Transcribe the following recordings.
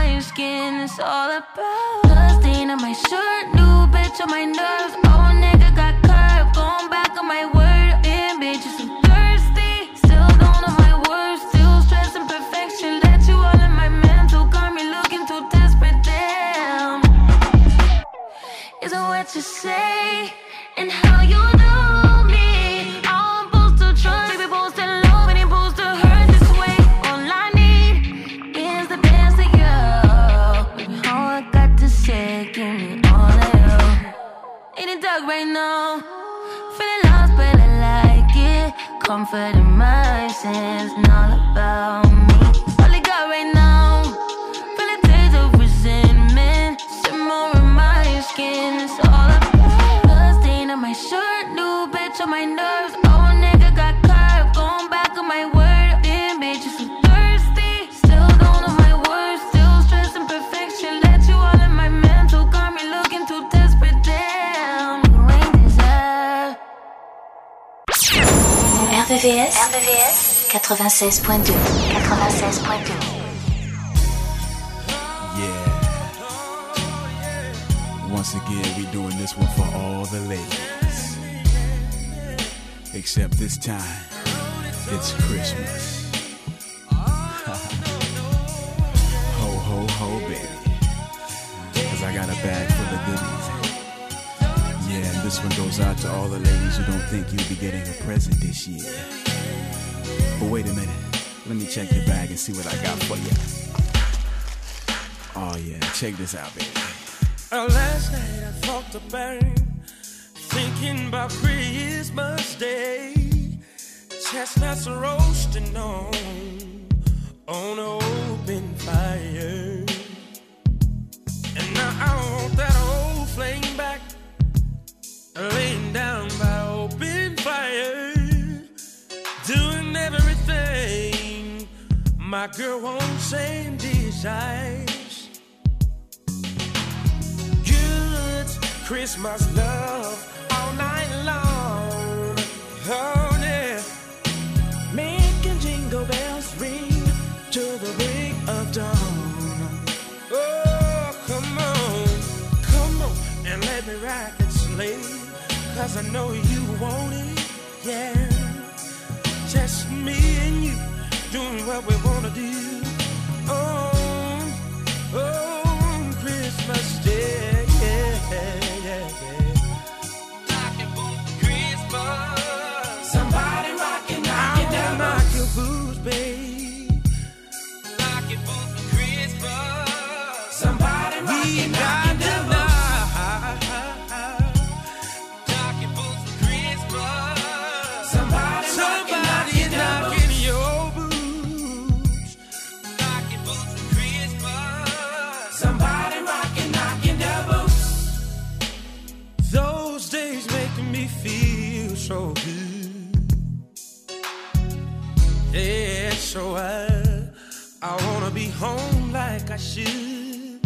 My skin, it's all about blood stain on my shirt, new bitch on my nerves. Old nigga got curved, going back on my word. Damn bitch, you so thirsty. Still don't know my words, still stressing perfection. Let you all in my mental, got me looking too desperate. Damn. Isn't what you say RVVS 96.2. 96.2. Yeah. Once again, we doing this one for all the ladies. Except this time, it's Christmas. Goes out to all the ladies who don't think you'll be getting a present this year. But wait a minute. Let me check your bag and see what I got for you. Oh yeah, check this out, baby. Uh, last night I thought burn, thinking about Christmas Day. Chestnuts roasting on on an open fire, and now I want that old flame back, laying down by open fire, doing everything my girl wants and desires. Good Christmas love all night long. Oh, yeah. Making jingle bells ring to the break of dawn. Oh, come on, come on, and let me rock. Cause I know you want it, yeah. Just me and you doing what we wanna do. Oh, oh, so I, I wanna be home like I should.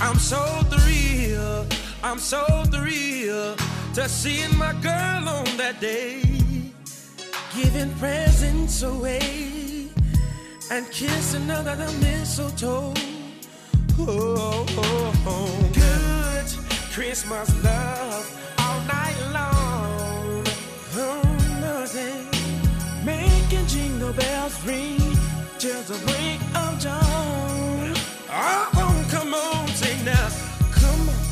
I'm so thrilled, I'm so thrilled to seeing my girl on that day, giving presents away and kissing under the mistletoe. Oh, oh, oh. oh. good Christmas love. bells ring till the break of dawn. Oh, come on, sing now. Come on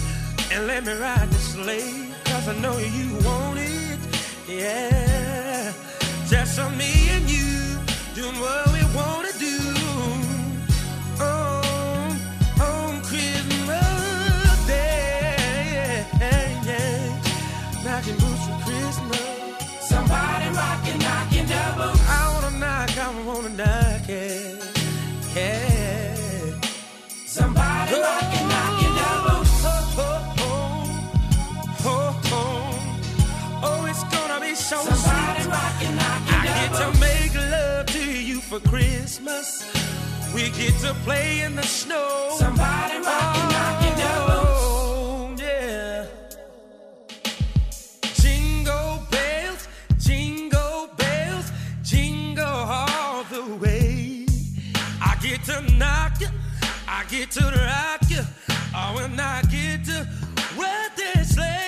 and let me ride the sleigh. Cause I know you want it. Yeah. Just on me and you doing what? so Somebody sweet. Rockin', knockin I get to make love to you for Christmas. We get to play in the snow. Somebody rockin', oh, knockin' double. Yeah. Jingle bells, jingle bells, jingle all the way. I get to knock you, I get to rock you, oh, when I get to where they sleigh.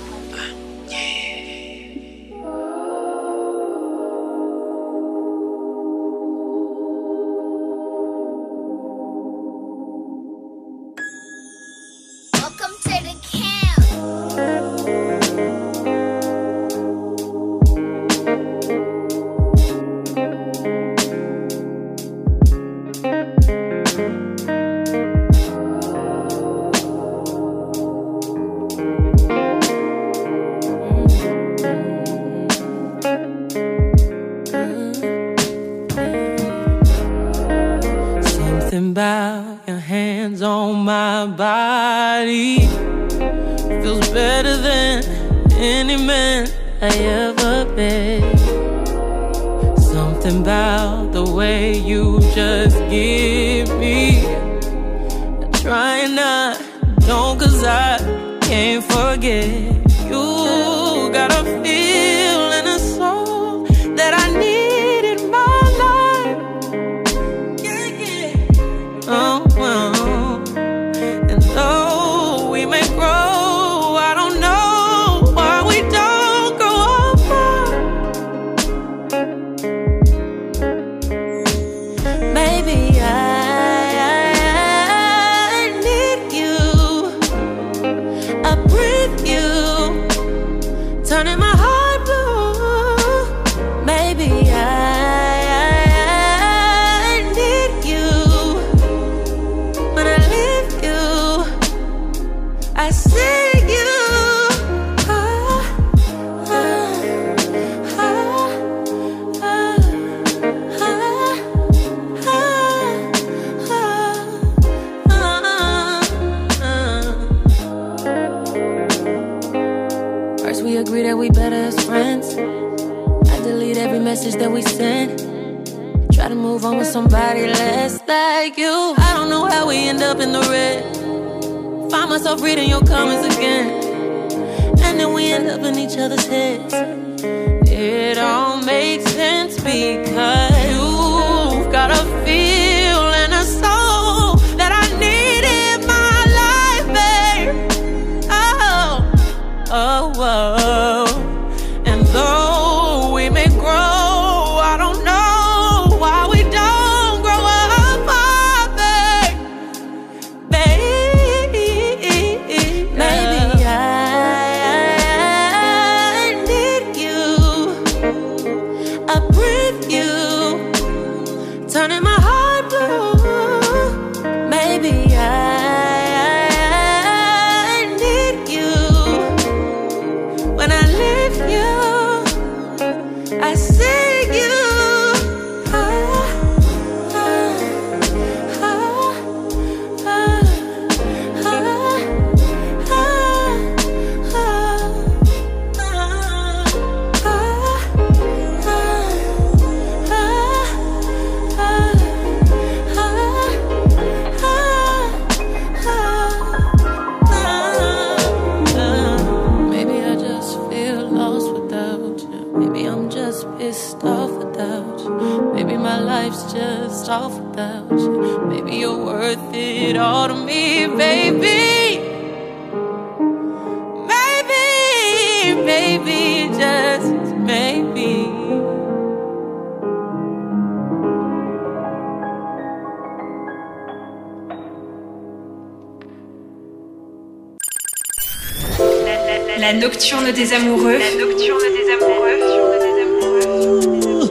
nocturne des amoureux. La nocturne des amoureux.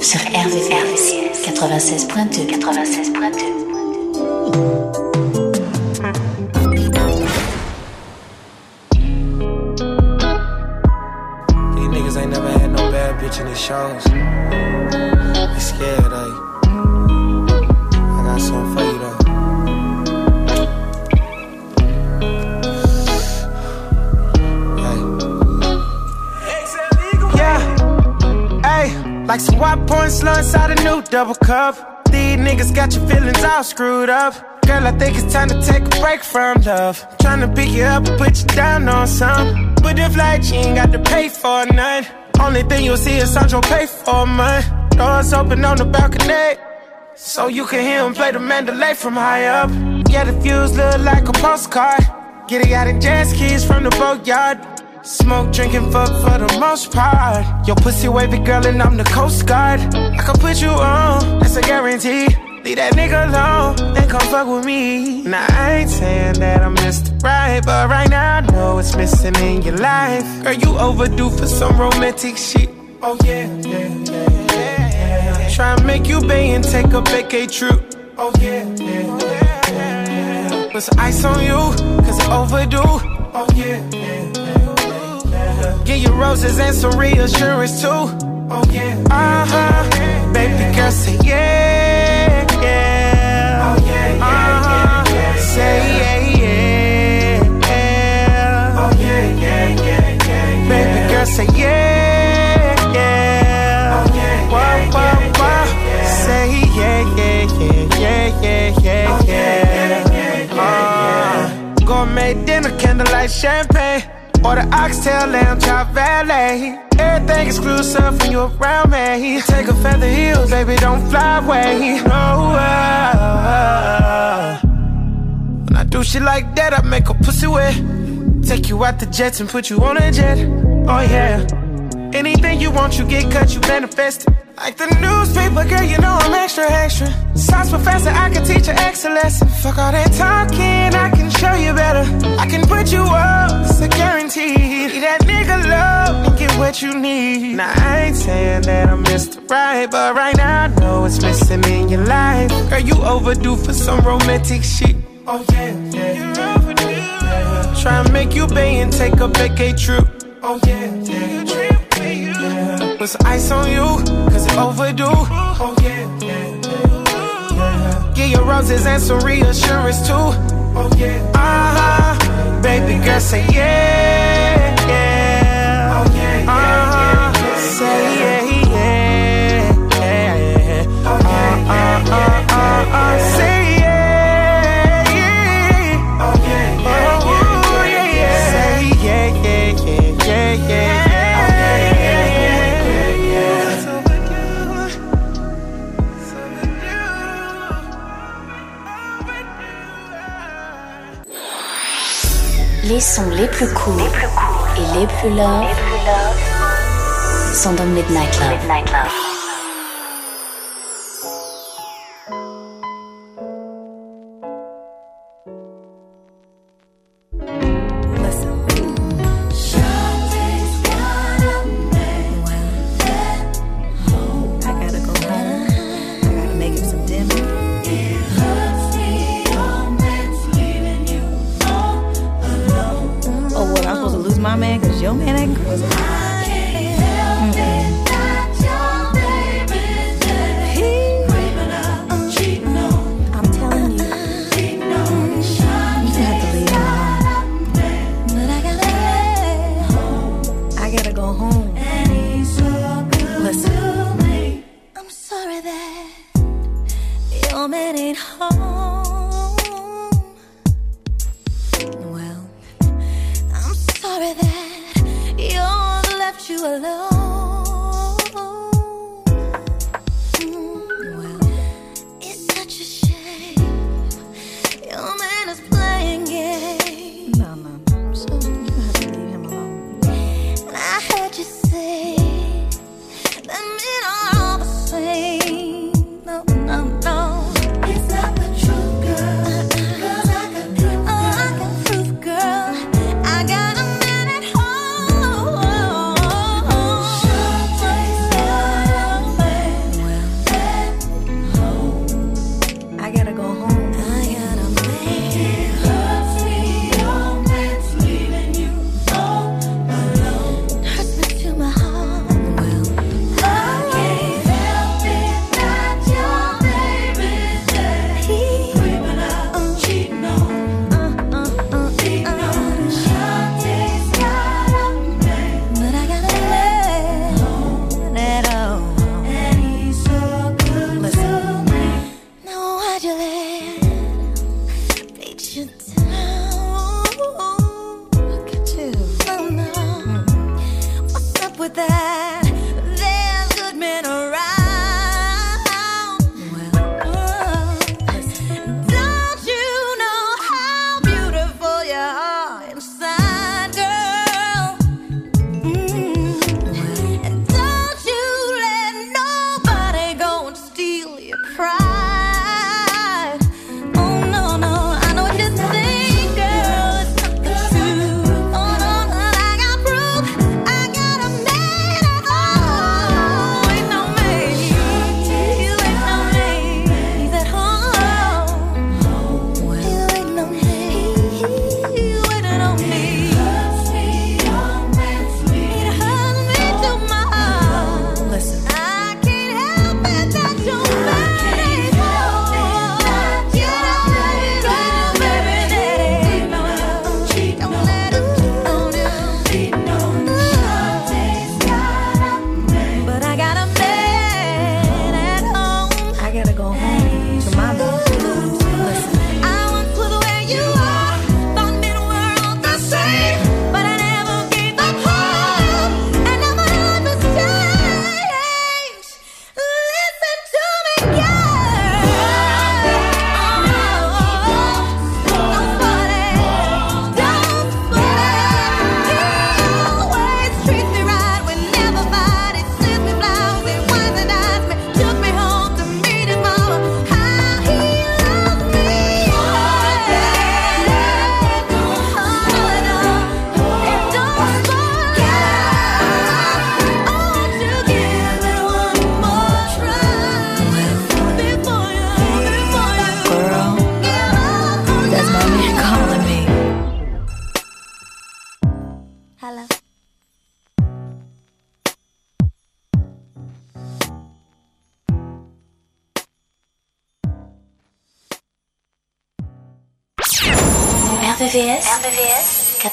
Sur RVVS 96.2 96.2 These niggas ain't never had no bad bitch in these shows. They scared, inside a new double cup. These niggas got your feelings all screwed up. Girl, I think it's time to take a break from love. Tryna pick you up and put you down on some. But if like you ain't got to pay for none. Only thing you'll see is Sandro pay for mine. Doors open on the balcony. So you can hear him play the Mandalay from high up. Yeah, the views look like a postcard. Get it out in jet skis from the boatyard. Smoke, drinking, fuck for the most part. Your pussy wavy girl and I'm the coast guard. I can put you on, that's a guarantee. Leave that nigga alone and come fuck with me. Now I ain't saying that I'm Mr. Right, but right now I know it's missing in your life. Girl, you overdue for some romantic shit. Oh yeah, yeah, yeah, yeah. Try and make you pay and take a vacay trip. Oh yeah, yeah, yeah. yeah. Put some ice on you, cause it's overdue. Oh yeah, yeah, yeah. Give you roses and some reassurance too. Oh yeah, uh huh. Baby girl, say yeah, yeah. Oh yeah, yeah, yeah, yeah. Say yeah, yeah, yeah. Oh yeah, yeah, yeah, yeah. Baby girl, say yeah, yeah. Oh yeah, yeah, yeah, yeah, yeah. Say yeah, yeah, yeah, yeah, yeah, yeah, yeah. Uh, Gourmet dinner, candlelight champagne. Order oxtail, lamb chop, valet. Everything exclusive when you around me. Take a feather heels, baby, don't fly away. No, uh, when I do shit like that, I make a pussy wet. Take you out the jets and put you on a jet. Oh yeah. Anything you want, you get cut, you manifest it. Like the newspaper, girl, you know I'm extra, extra. Science professor, I can teach you excellence. Fuck all that talking, I can show you better. I can put you up, it's a guarantee. That nigga love and get what you need. Now, I ain't saying that I'm Mr. Right, but right now I know it's missing in your life. Girl, you overdue for some romantic shit. Oh, yeah, yeah. You're overdue. Yeah. Try and make you pay and take a vacay trip. Oh, yeah, yeah. Put some ice on you, cause it's overdue. Oh, yeah, yeah, yeah. Give you roses and some reassurance too. Oh, yeah. Uh huh. Baby girl, say yeah, yeah. Oh, yeah, yeah, uh-huh. Plus love sont dans Midnight Love.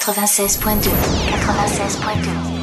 96.2 96.2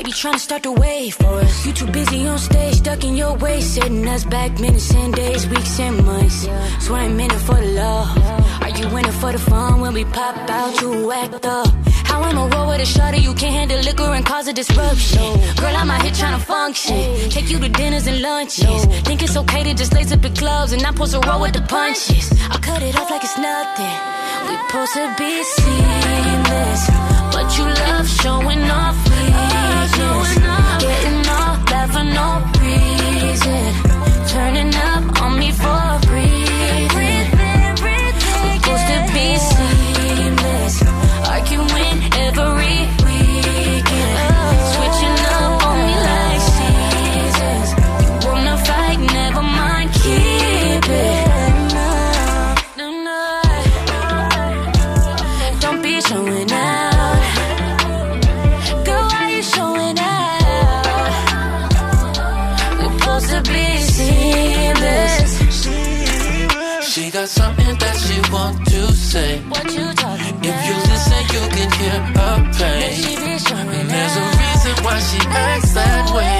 us. Be trying to start the wave for us. You too busy on stage, stuck in your way, setting us back minutes and days, weeks and months. Swear I'm in it for the love. Are you in it for the fun when we pop out? You act up. How I'ma roll with a shorty you can't handle liquor and cause a disruption. Girl, I'm out here trying to function. Take you to dinners and lunches. Think it's okay to just lace up your gloves and not supposed to roll with the punches. I cut it off like it's nothing. We supposed to be seamless, but you love showing off. For no reason. Turning up on me for got something that she want to say. What you talking If you listen, you can hear her pain. And there's a reason why she acts that way.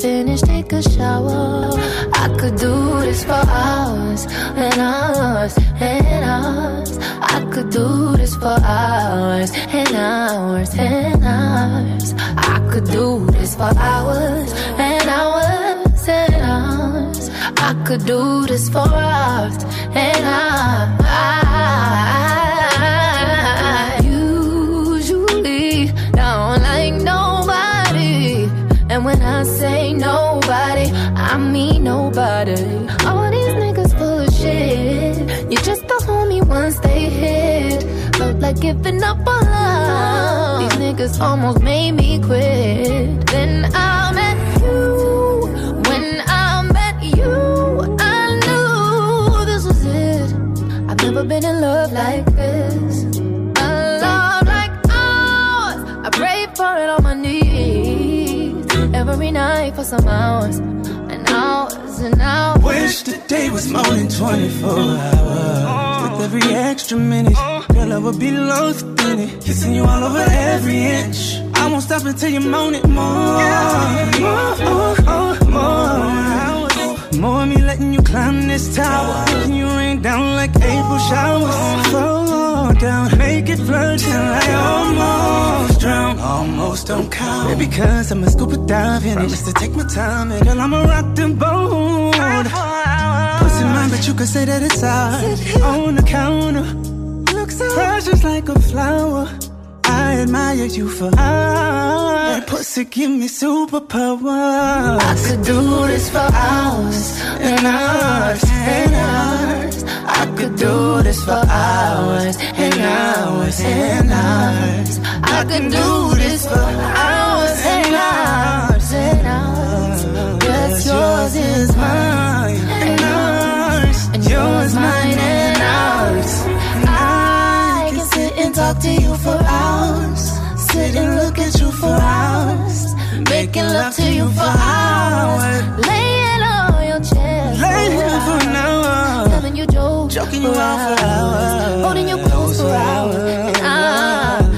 finish, take a shower. I could do this for hours and hours and hours. I could do this for hours and hours and hours. I could do this for hours and hours and hours. I could do this for hours and hours. Usually, don't like nobody. And when I I mean nobody. All these niggas full of shit. You're just a homie once they hit. Felt like giving up on love. These niggas almost made me quit. Then I met you. When I met you, I knew this was it. I've never been in love like this. A love like ours. I pray for it on my knees. Every night for some hours. And hours. Wish the day was more than 24 hours. With every extra minute, girl, I would be lost in it. Kissing you all over every inch. I won't stop until you moan it more. More, more, more. More me letting you climb this tower. Making you rain down like April showers. Fall down, make it flood till I almost drown. Almost don't count. Baby, cause I'm a scuba dive in it. Just to take my time, and girl, I'ma rock the boat. But you could say that it's ours. On the counter, looks so precious like a flower. I admire you for hours. That pussy give me superpowers. I could do this for hours and hours and hours. I could do this for hours and hours and hours. I could do this for hours talk to you for hours, sit and look at you for hours, making love to you for hours, laying on your chest, Laying for an hour. telling you jokes, Joking you out for hours. holding you close for hours, and I,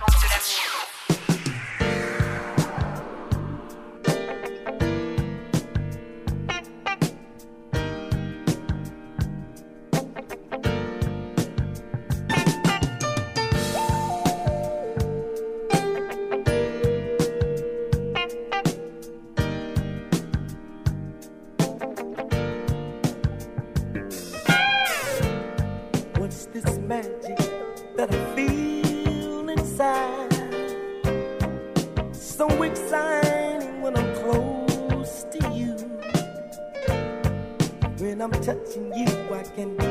touching you, I can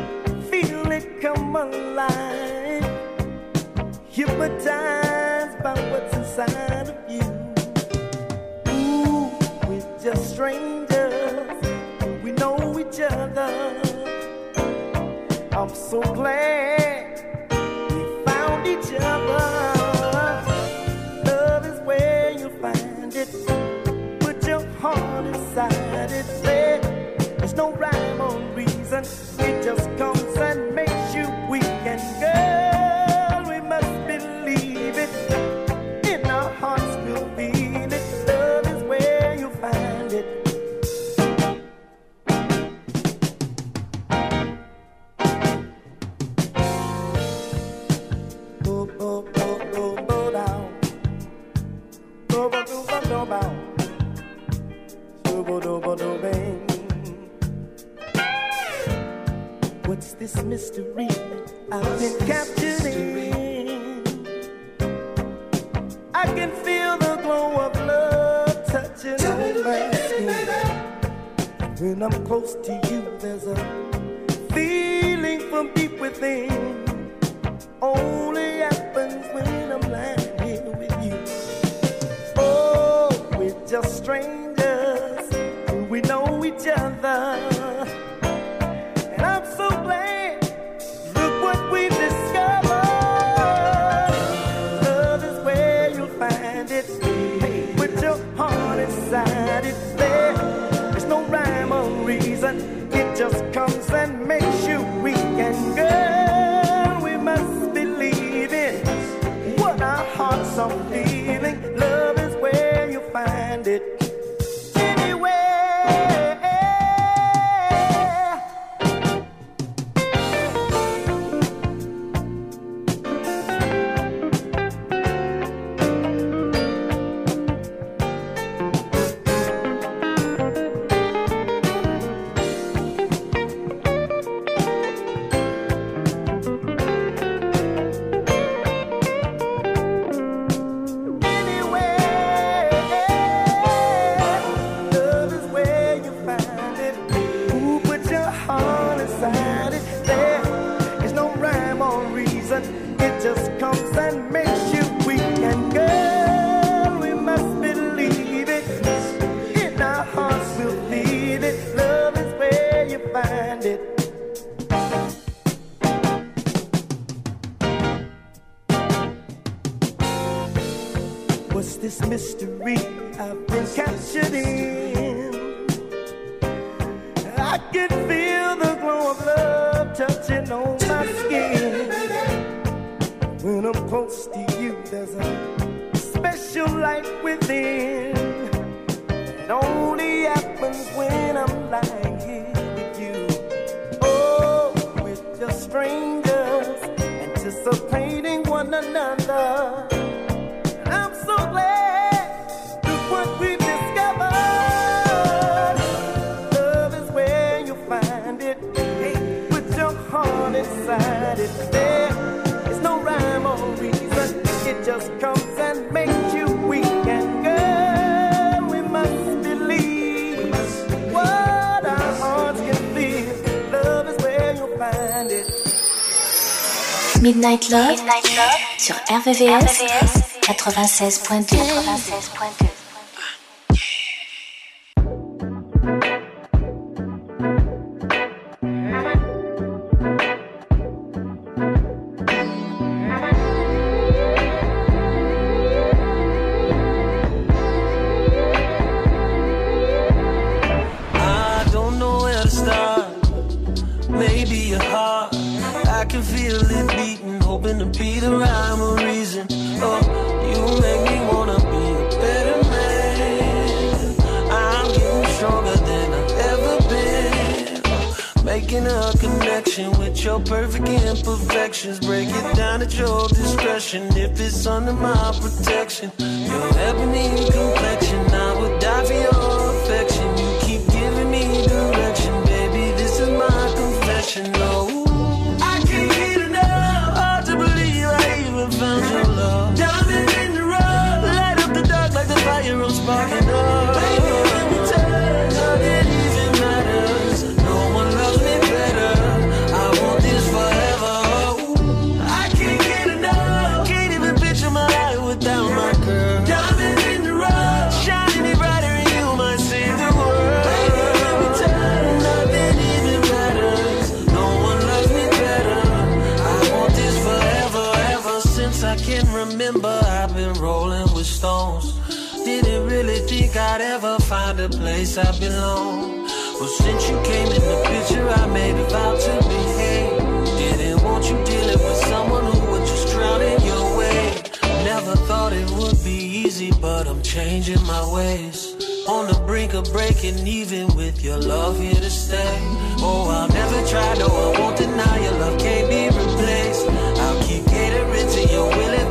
just comes and makes you Midnight Love, Midnight Love sur RVVS, RVVS 96.2. stones. Didn't really think I'd ever find a place I belong. Well, since you came in the picture, I made a vow to behave. Didn't want you dealing with someone who would just drown in your way. Never thought it would be easy, but I'm changing my ways. On the brink of breaking even with your love here to stay. Oh, I'll never try, no, I won't deny your love can't be replaced. I'll keep catering to your willing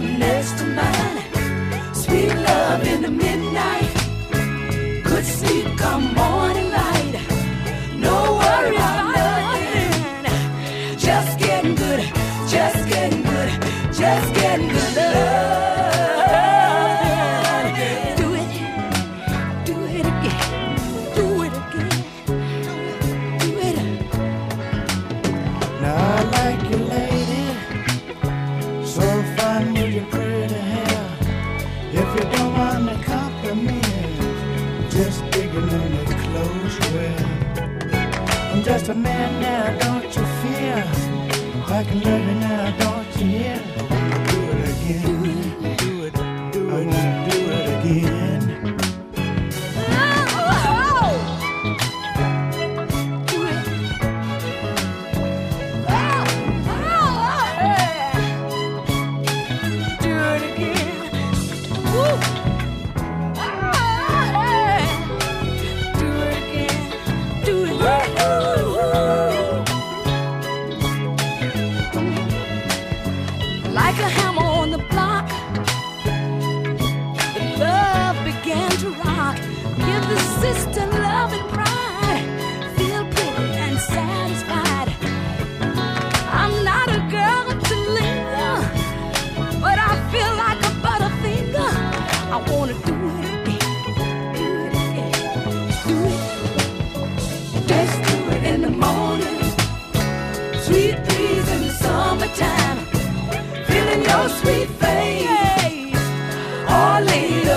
love next to mine. Sweet love in the midnight. Good sleep come morning light. No worry.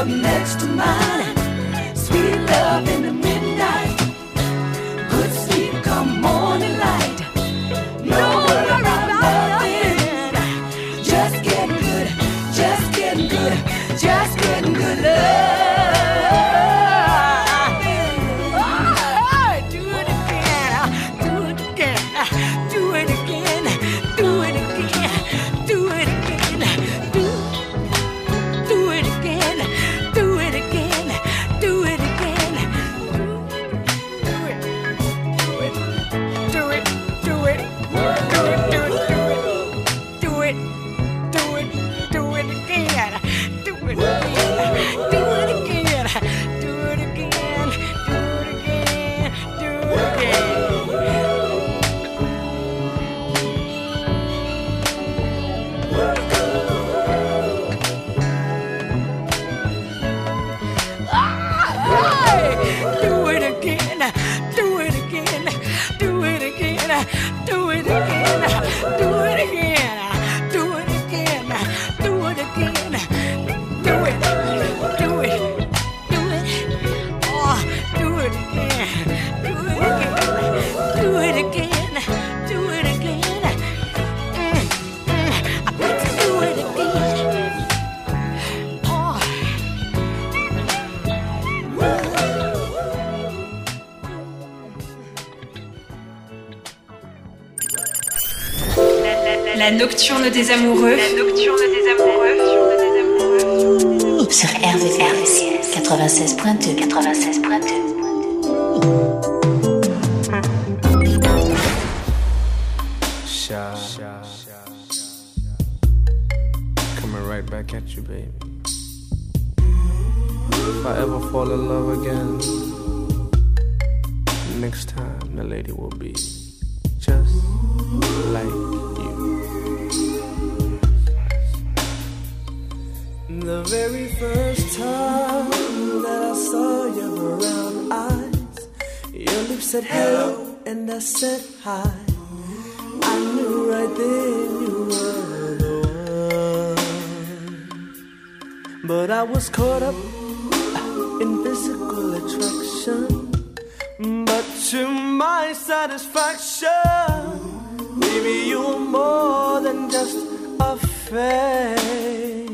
love next to mine. Sweet love in the des amoureux. La nocturne des amoureux. Sur RVRVCS 96.2 96.2 right back at you, baby. If I ever fall in love again, next time the lady will be just like. the very first time that I saw your brown eyes, your lips said hello and I said hi. I knew right then you were the one. But I was caught up in physical attraction. But to my satisfaction, maybe you were more than just a face.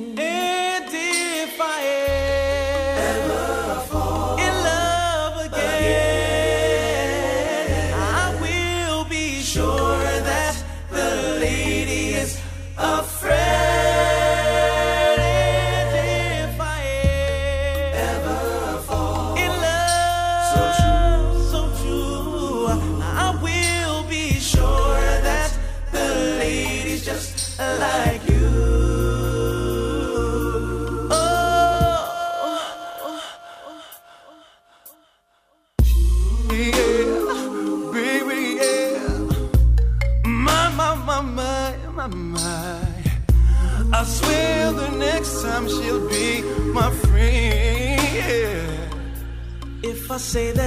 say that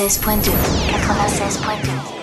96.2. 96.2.